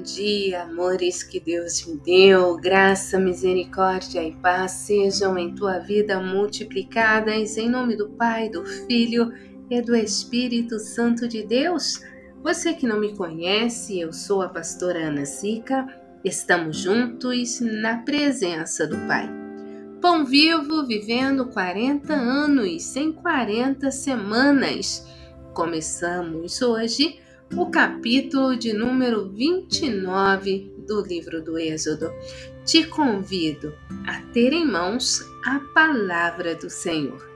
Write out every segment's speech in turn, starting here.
Bom dia, amores que Deus me deu. Graça, misericórdia e paz sejam em tua vida multiplicadas em nome do Pai, do Filho e do Espírito Santo de Deus. Você que não me conhece, eu sou a pastora Ana Sica. Estamos juntos na presença do Pai. Pão vivo vivendo 40 anos em 40 semanas. Começamos hoje o capítulo de número 29 do livro do Êxodo. Te convido a ter em mãos a palavra do Senhor.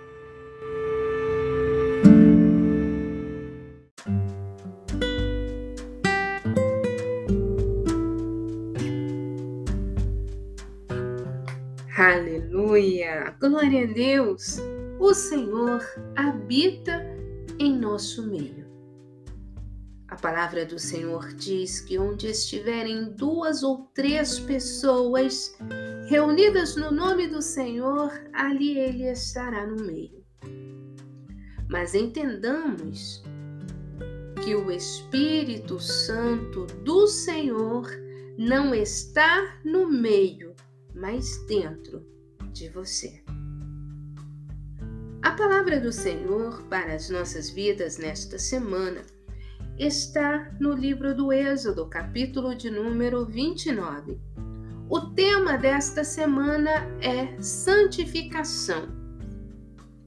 Aleluia! Glória a Deus! O Senhor habita em nosso meio. A palavra do Senhor diz que onde estiverem duas ou três pessoas reunidas no nome do Senhor, ali ele estará no meio. Mas entendamos que o Espírito Santo do Senhor não está no meio, mas dentro de você. A palavra do Senhor para as nossas vidas nesta semana está no livro do Êxodo, capítulo de número 29. O tema desta semana é santificação.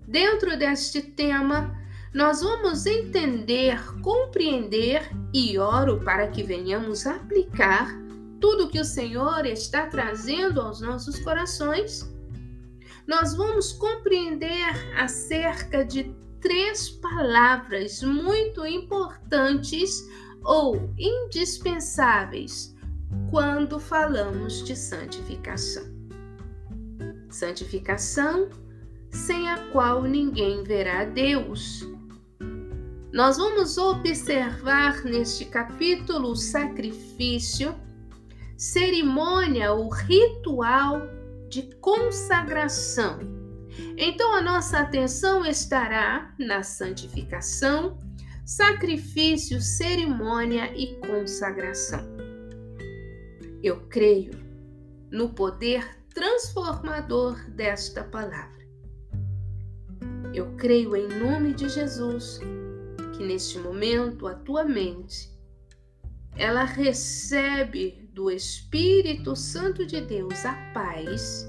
Dentro deste tema, nós vamos entender, compreender e oro para que venhamos aplicar tudo que o Senhor está trazendo aos nossos corações. Nós vamos compreender acerca de três palavras muito importantes ou indispensáveis quando falamos de santificação. Santificação sem a qual ninguém verá Deus. Nós vamos observar neste capítulo o sacrifício, cerimônia ou ritual de consagração então a nossa atenção estará na santificação, sacrifício, cerimônia e consagração. Eu creio no poder transformador desta palavra. Eu creio em nome de Jesus que neste momento a tua mente ela recebe do Espírito Santo de Deus a paz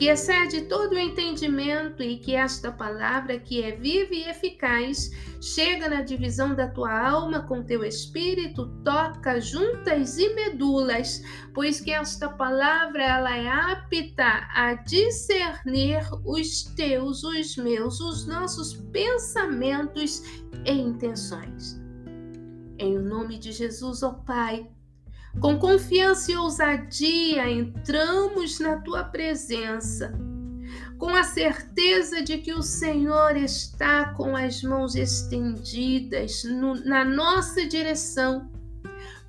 que excede todo o entendimento e que esta palavra, que é viva e eficaz, chega na divisão da tua alma com teu espírito, toca juntas e medulas, pois que esta palavra ela é apta a discernir os teus, os meus, os nossos pensamentos e intenções. Em nome de Jesus, ó oh Pai, com confiança e ousadia entramos na tua presença, com a certeza de que o Senhor está com as mãos estendidas no, na nossa direção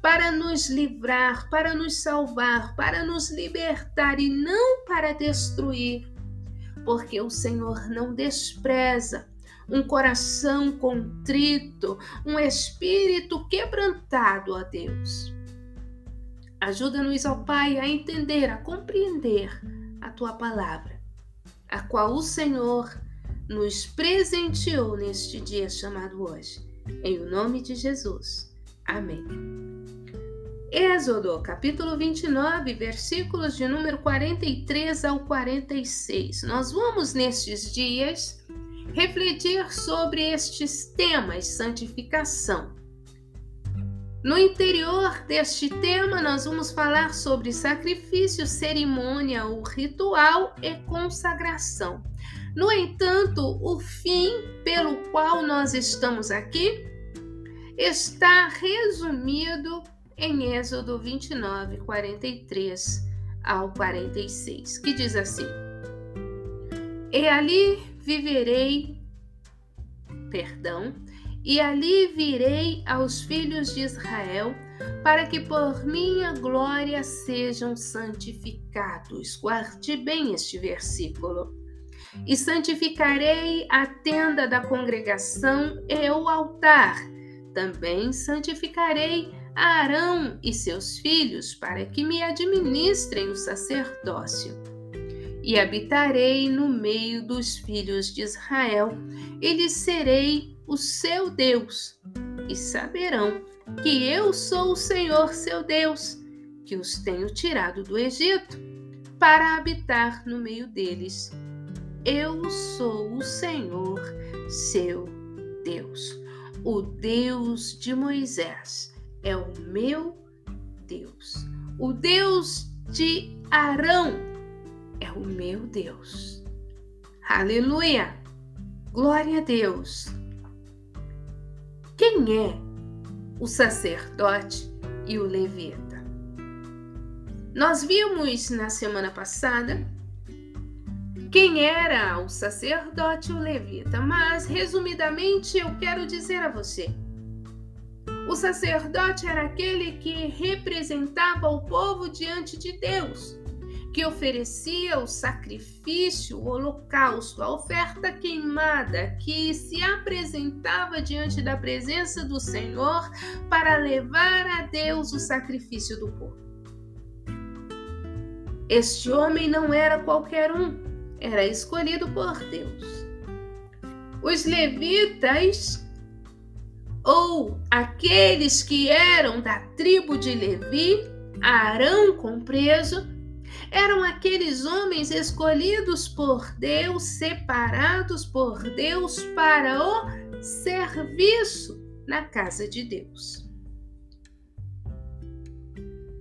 para nos livrar, para nos salvar, para nos libertar e não para destruir, porque o Senhor não despreza um coração contrito, um espírito quebrantado a Deus. Ajuda-nos, ó Pai, a entender, a compreender a tua palavra, a qual o Senhor nos presenteou neste dia chamado hoje. Em o nome de Jesus. Amém. Êxodo, capítulo 29, versículos de número 43 ao 46. Nós vamos nestes dias refletir sobre estes temas: santificação, no interior deste tema, nós vamos falar sobre sacrifício, cerimônia, o ritual e consagração. No entanto, o fim pelo qual nós estamos aqui está resumido em Êxodo 29, 43 ao 46, que diz assim: E ali viverei, perdão, e ali virei aos filhos de Israel, para que por minha glória sejam santificados. Guarde bem este versículo. E santificarei a tenda da congregação e o altar. Também santificarei Arão e seus filhos para que me administrem o sacerdócio. E habitarei no meio dos filhos de Israel, e lhes serei o seu Deus, e saberão que eu sou o Senhor seu Deus, que os tenho tirado do Egito, para habitar no meio deles. Eu sou o Senhor seu Deus, o Deus de Moisés é o meu Deus. O Deus de Arão é o meu Deus. Aleluia! Glória a Deus! Quem é o sacerdote e o levita? Nós vimos na semana passada quem era o sacerdote e o levita, mas resumidamente eu quero dizer a você o sacerdote era aquele que representava o povo diante de Deus, que oferecia o sacrifício, o holocausto, a oferta queimada, que se apresentava diante da presença do Senhor para levar a Deus o sacrifício do povo. Este homem não era qualquer um, era escolhido por Deus. Os levitas ou aqueles que eram da tribo de Levi, Arão compreso, eram aqueles homens escolhidos por Deus, separados por Deus para o serviço na casa de Deus.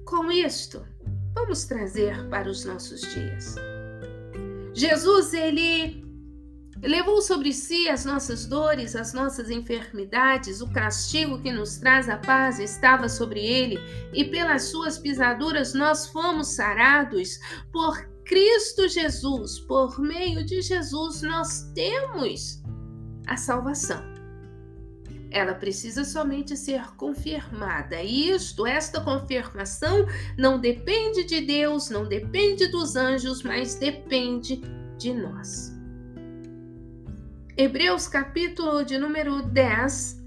Com isto, vamos trazer para os nossos dias. Jesus, ele Levou sobre si as nossas dores, as nossas enfermidades, o castigo que nos traz a paz estava sobre ele, e pelas suas pisaduras nós fomos sarados. Por Cristo Jesus, por meio de Jesus, nós temos a salvação. Ela precisa somente ser confirmada. E isto, esta confirmação, não depende de Deus, não depende dos anjos, mas depende de nós. Hebreus capítulo de número 10,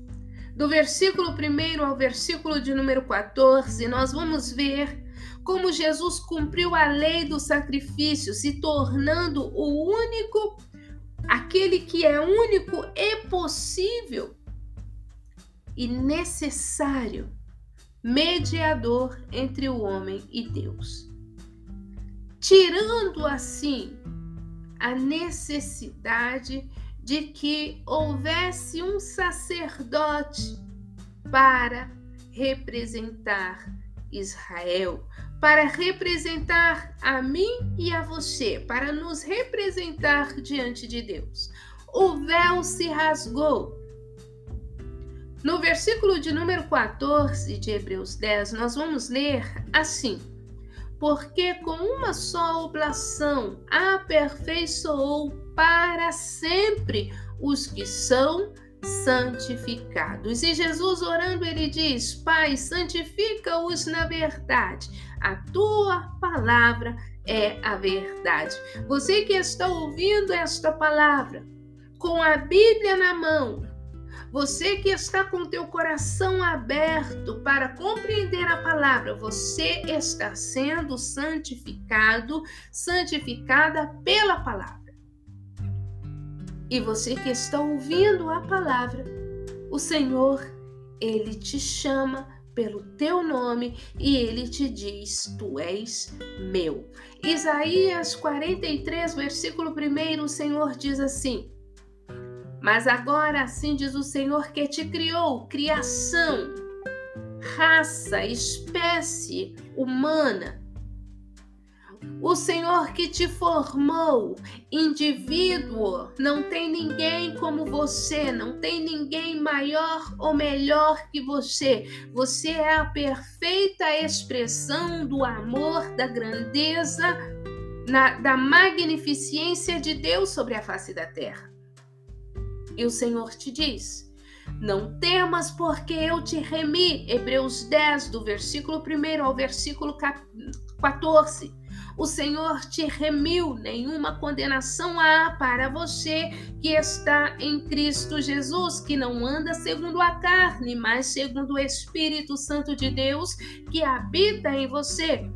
do versículo 1 ao versículo de número 14, nós vamos ver como Jesus cumpriu a lei do sacrifício, se tornando o único, aquele que é único e possível e necessário mediador entre o homem e Deus. Tirando assim a necessidade de que houvesse um sacerdote para representar Israel, para representar a mim e a você, para nos representar diante de Deus. O véu se rasgou. No versículo de número 14 de Hebreus 10, nós vamos ler assim: Porque com uma só oblação aperfeiçoou para sempre os que são santificados. E Jesus orando, ele diz: Pai, santifica-os na verdade. A tua palavra é a verdade. Você que está ouvindo esta palavra com a Bíblia na mão, você que está com teu coração aberto para compreender a palavra, você está sendo santificado, santificada pela palavra. E você que está ouvindo a palavra, o Senhor, ele te chama pelo teu nome e ele te diz: Tu és meu. Isaías 43, versículo 1, o Senhor diz assim: Mas agora assim diz o Senhor que te criou, criação, raça, espécie humana o Senhor que te formou, indivíduo, não tem ninguém como você, não tem ninguém maior ou melhor que você. Você é a perfeita expressão do amor, da grandeza, na, da magnificência de Deus sobre a face da terra. E o Senhor te diz: não temas, porque eu te remi. Hebreus 10, do versículo 1 ao versículo 14. o Senhor te remiu, nenhuma condenação há para você que está em Cristo Jesus, que não anda segundo a carne, mas segundo o Espírito Santo de Deus que habita em você.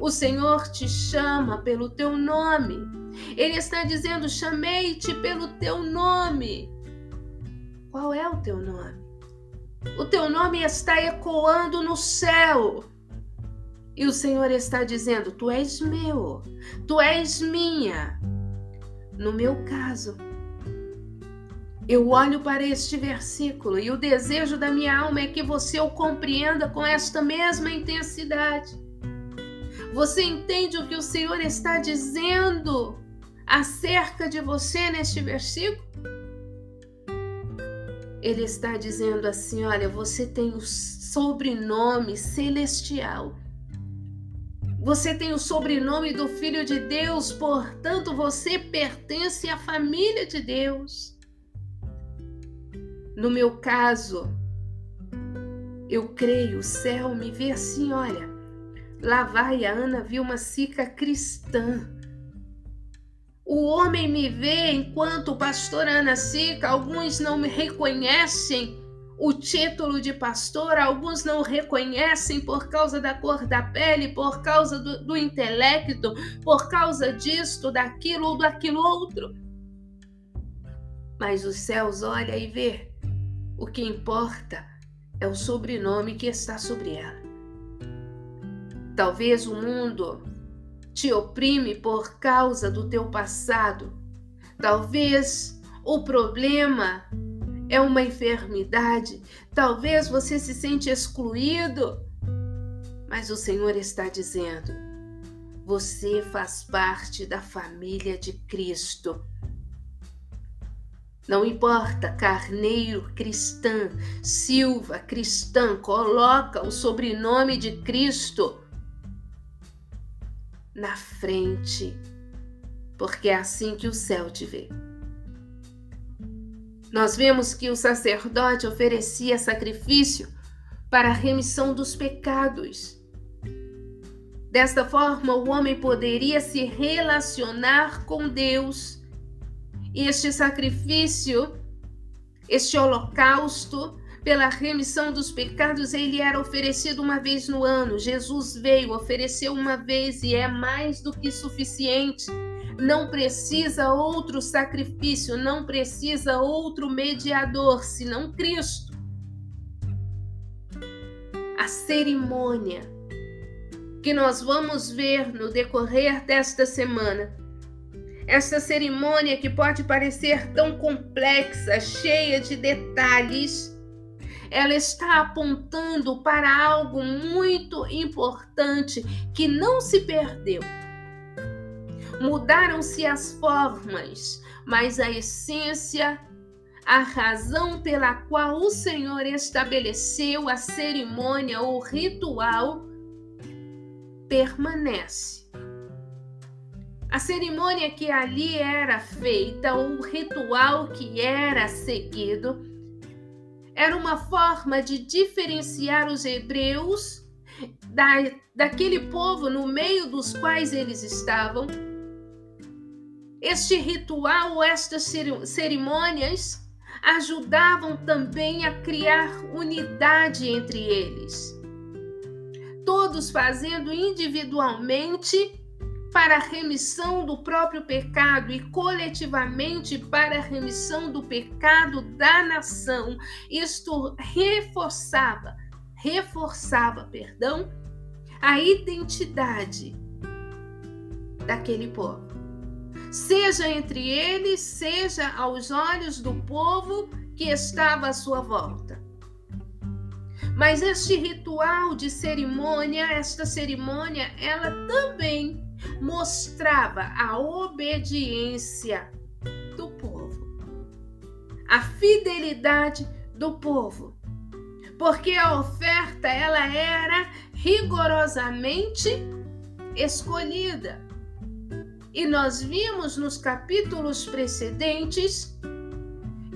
O Senhor te chama pelo teu nome. Ele está dizendo: chamei-te pelo teu nome. Qual é o teu nome? O teu nome está ecoando no céu. E o Senhor está dizendo: Tu és meu, tu és minha. No meu caso, eu olho para este versículo e o desejo da minha alma é que você o compreenda com esta mesma intensidade. Você entende o que o Senhor está dizendo acerca de você neste versículo? Ele está dizendo assim: olha, você tem o sobrenome celestial. Você tem o sobrenome do Filho de Deus, portanto, você pertence à família de Deus. No meu caso, eu creio, o céu me vê assim, olha. Lá vai a Ana Vilma Sica cristã. O homem me vê enquanto pastor Ana Sica, alguns não me reconhecem o título de pastor, alguns não reconhecem por causa da cor da pele, por causa do, do intelecto, por causa disto, daquilo ou daquilo outro. Mas os céus olha e vê. O que importa é o sobrenome que está sobre ela. Talvez o mundo te oprime por causa do teu passado. Talvez o problema é uma enfermidade, talvez você se sente excluído, mas o Senhor está dizendo: você faz parte da família de Cristo. Não importa, Carneiro cristã, Silva cristã, coloca o sobrenome de Cristo na frente, porque é assim que o céu te vê. Nós vemos que o sacerdote oferecia sacrifício para a remissão dos pecados. Desta forma, o homem poderia se relacionar com Deus. Este sacrifício, este holocausto, pela remissão dos pecados, ele era oferecido uma vez no ano. Jesus veio, ofereceu uma vez e é mais do que suficiente não precisa outro sacrifício, não precisa outro mediador senão Cristo. A cerimônia que nós vamos ver no decorrer desta semana. Esta cerimônia que pode parecer tão complexa, cheia de detalhes, ela está apontando para algo muito importante que não se perdeu Mudaram-se as formas, mas a essência, a razão pela qual o Senhor estabeleceu a cerimônia ou ritual, permanece. A cerimônia que ali era feita, o ritual que era seguido, era uma forma de diferenciar os hebreus da, daquele povo no meio dos quais eles estavam. Este ritual estas cerimônias ajudavam também a criar unidade entre eles, todos fazendo individualmente para a remissão do próprio pecado e coletivamente para a remissão do pecado da nação. Isto reforçava, reforçava, perdão, a identidade daquele povo seja entre eles, seja aos olhos do povo que estava à sua volta. Mas este ritual de cerimônia, esta cerimônia, ela também mostrava a obediência do povo, a fidelidade do povo, porque a oferta ela era rigorosamente escolhida. E nós vimos nos capítulos precedentes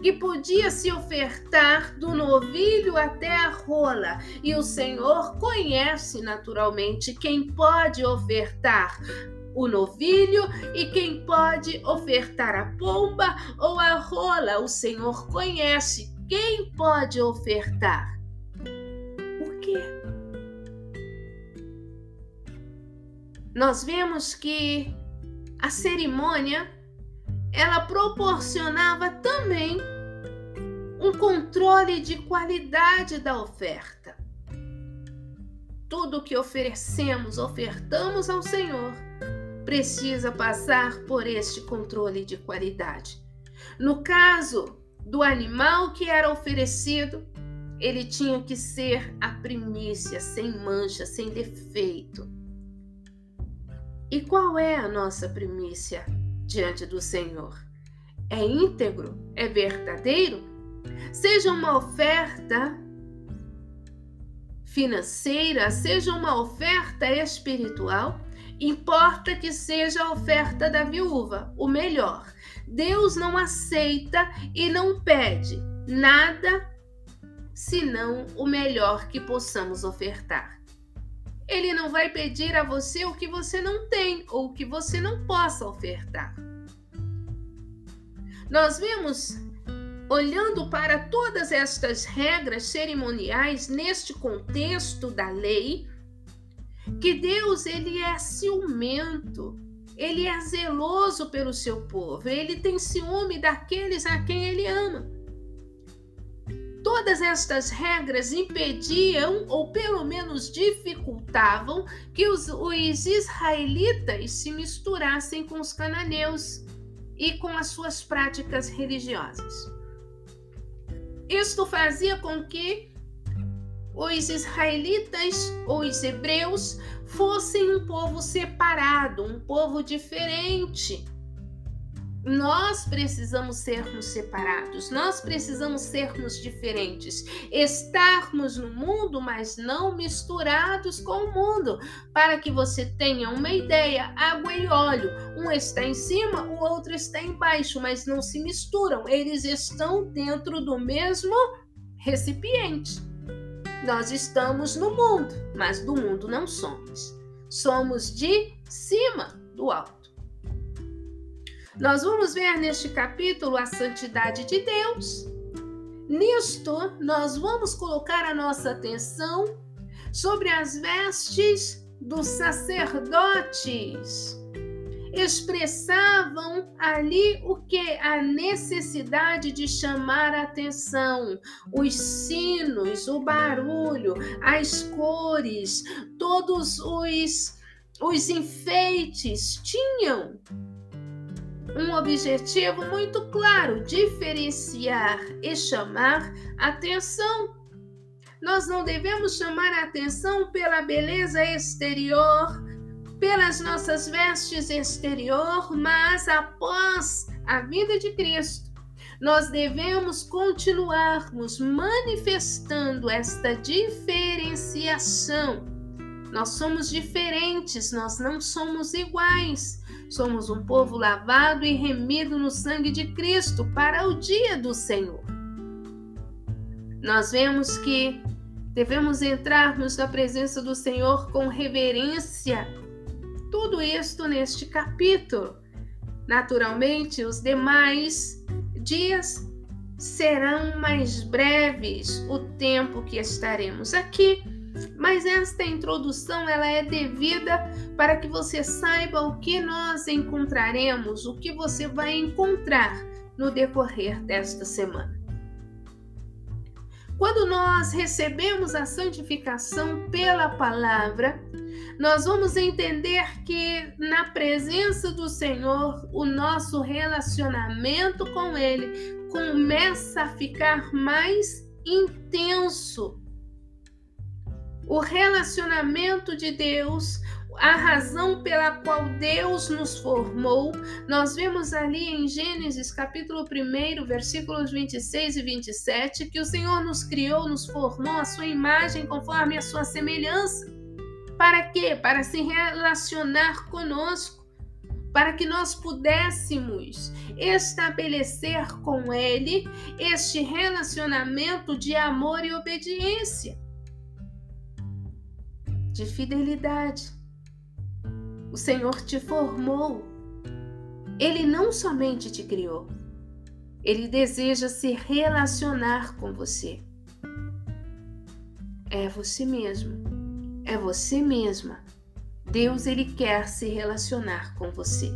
que podia se ofertar do novilho até a rola, e o Senhor conhece naturalmente quem pode ofertar o novilho e quem pode ofertar a pomba ou a rola. O Senhor conhece quem pode ofertar. Por quê? Nós vemos que a cerimônia ela proporcionava também um controle de qualidade da oferta. Tudo que oferecemos, ofertamos ao Senhor, precisa passar por este controle de qualidade. No caso do animal que era oferecido, ele tinha que ser a primícia, sem mancha, sem defeito. E qual é a nossa primícia diante do Senhor? É íntegro? É verdadeiro? Seja uma oferta financeira, seja uma oferta espiritual, Importa que seja a oferta da viúva, o melhor. Deus não aceita e não pede nada senão o melhor que possamos ofertar. Ele não vai pedir a você o que você não tem ou o que você não possa ofertar. Nós vemos, olhando para todas estas regras cerimoniais neste contexto da lei, que Deus ele é ciumento, ele é zeloso pelo seu povo, ele tem ciúme daqueles a quem ele ama. Todas estas regras impediam, ou pelo menos dificultavam, que os, os israelitas se misturassem com os cananeus e com as suas práticas religiosas. Isto fazia com que os israelitas os hebreus fossem um povo separado, um povo diferente. Nós precisamos sermos separados, nós precisamos sermos diferentes, estarmos no mundo, mas não misturados com o mundo, para que você tenha uma ideia: água e óleo, um está em cima, o outro está embaixo, mas não se misturam, eles estão dentro do mesmo recipiente. Nós estamos no mundo, mas do mundo não somos. Somos de cima do alto. Nós vamos ver neste capítulo a santidade de Deus. Nisto, nós vamos colocar a nossa atenção sobre as vestes dos sacerdotes expressavam ali o que? A necessidade de chamar a atenção. Os sinos, o barulho, as cores, todos os, os enfeites tinham um objetivo muito claro: diferenciar e chamar atenção. Nós não devemos chamar atenção pela beleza exterior, pelas nossas vestes exterior, mas após a vida de Cristo, nós devemos continuarmos manifestando esta diferenciação. Nós somos diferentes, nós não somos iguais. Somos um povo lavado e remido no sangue de Cristo para o dia do Senhor. Nós vemos que devemos entrarmos na presença do Senhor com reverência tudo isto neste capítulo. Naturalmente, os demais dias serão mais breves o tempo que estaremos aqui, mas esta introdução ela é devida para que você saiba o que nós encontraremos, o que você vai encontrar no decorrer desta semana. Quando nós recebemos a santificação pela palavra, nós vamos entender que na presença do Senhor, o nosso relacionamento com Ele começa a ficar mais intenso. O relacionamento de Deus, a razão pela qual Deus nos formou, nós vemos ali em Gênesis capítulo 1, versículos 26 e 27, que o Senhor nos criou, nos formou a sua imagem conforme a sua semelhança. Para quê? Para se relacionar conosco. para que nós pudéssemos estabelecer com Ele este relacionamento de amor e obediência, de fidelidade. O Senhor te formou, Ele não somente te criou, Ele deseja se relacionar com você. É você mesmo, é você mesma Deus ele quer se relacionar com você.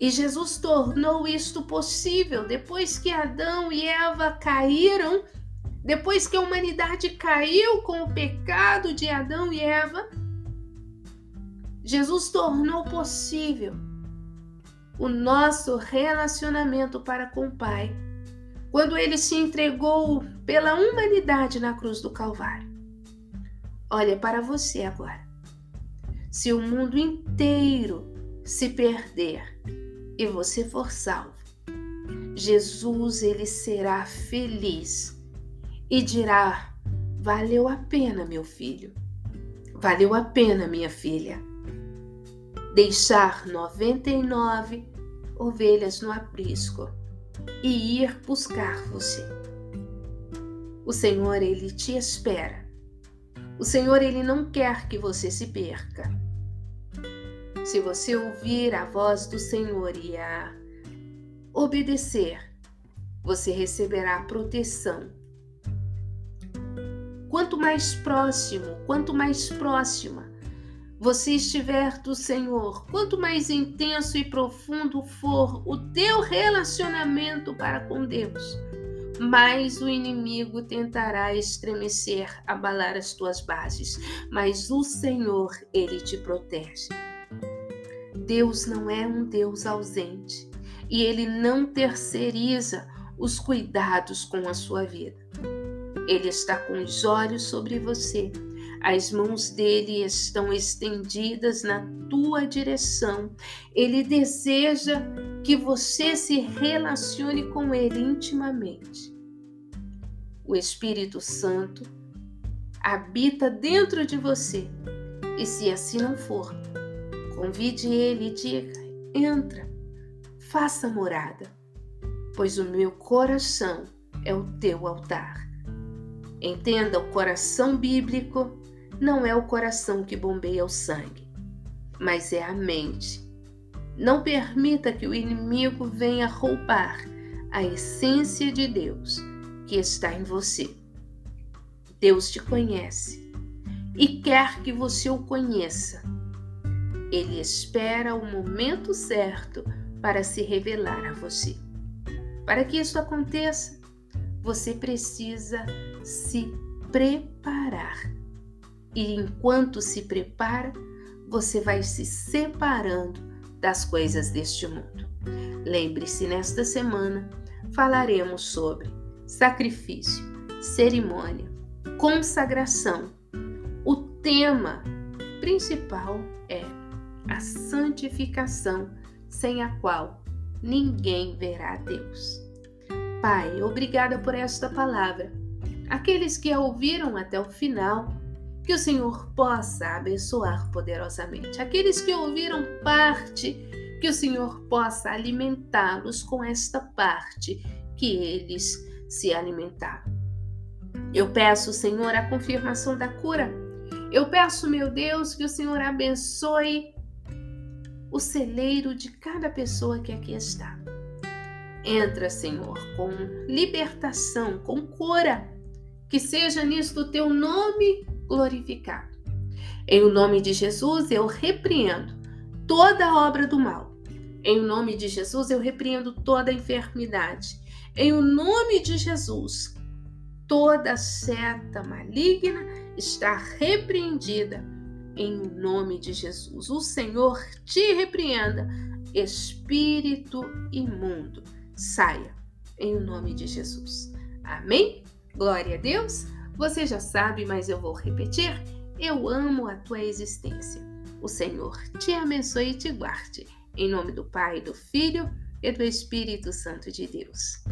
E Jesus tornou isto possível depois que Adão e Eva caíram, depois que a humanidade caiu com o pecado de Adão e Eva. Jesus tornou possível o nosso relacionamento para com o Pai, quando ele se entregou pela humanidade na cruz do Calvário. Olha para você agora se o mundo inteiro se perder e você for salvo, Jesus ele será feliz e dirá: valeu a pena, meu filho, valeu a pena, minha filha, deixar 99 ovelhas no aprisco e ir buscar você. O Senhor ele te espera. O Senhor ele não quer que você se perca. Se você ouvir a voz do Senhor e a obedecer, você receberá proteção. Quanto mais próximo, quanto mais próxima você estiver do Senhor, quanto mais intenso e profundo for o teu relacionamento para com Deus, mais o inimigo tentará estremecer, abalar as tuas bases, mas o Senhor, ele te protege. Deus não é um Deus ausente e ele não terceiriza os cuidados com a sua vida. Ele está com os olhos sobre você, as mãos dele estão estendidas na tua direção. Ele deseja que você se relacione com ele intimamente. O Espírito Santo habita dentro de você, e se assim não for, Convide ele e diga: entra, faça morada, pois o meu coração é o teu altar. Entenda, o coração bíblico não é o coração que bombeia o sangue, mas é a mente. Não permita que o inimigo venha roubar a essência de Deus que está em você. Deus te conhece e quer que você o conheça ele espera o momento certo para se revelar a você. Para que isso aconteça, você precisa se preparar. E enquanto se prepara, você vai se separando das coisas deste mundo. Lembre-se, nesta semana falaremos sobre sacrifício, cerimônia, consagração. O tema principal é a santificação, sem a qual ninguém verá a Deus. Pai, obrigada por esta palavra. Aqueles que a ouviram até o final, que o Senhor possa abençoar poderosamente. Aqueles que ouviram parte, que o Senhor possa alimentá-los com esta parte que eles se alimentaram. Eu peço, Senhor, a confirmação da cura. Eu peço, meu Deus, que o Senhor abençoe o celeiro de cada pessoa que aqui está. Entra, Senhor, com libertação, com cura, que seja nisto o teu nome glorificado. Em o nome de Jesus eu repreendo toda obra do mal. Em o nome de Jesus eu repreendo toda enfermidade. Em o nome de Jesus, toda seta maligna está repreendida em nome de Jesus. O Senhor te repreenda, espírito imundo. Saia em nome de Jesus. Amém? Glória a Deus. Você já sabe, mas eu vou repetir. Eu amo a tua existência. O Senhor te abençoe e te guarde. Em nome do Pai, do Filho e do Espírito Santo de Deus.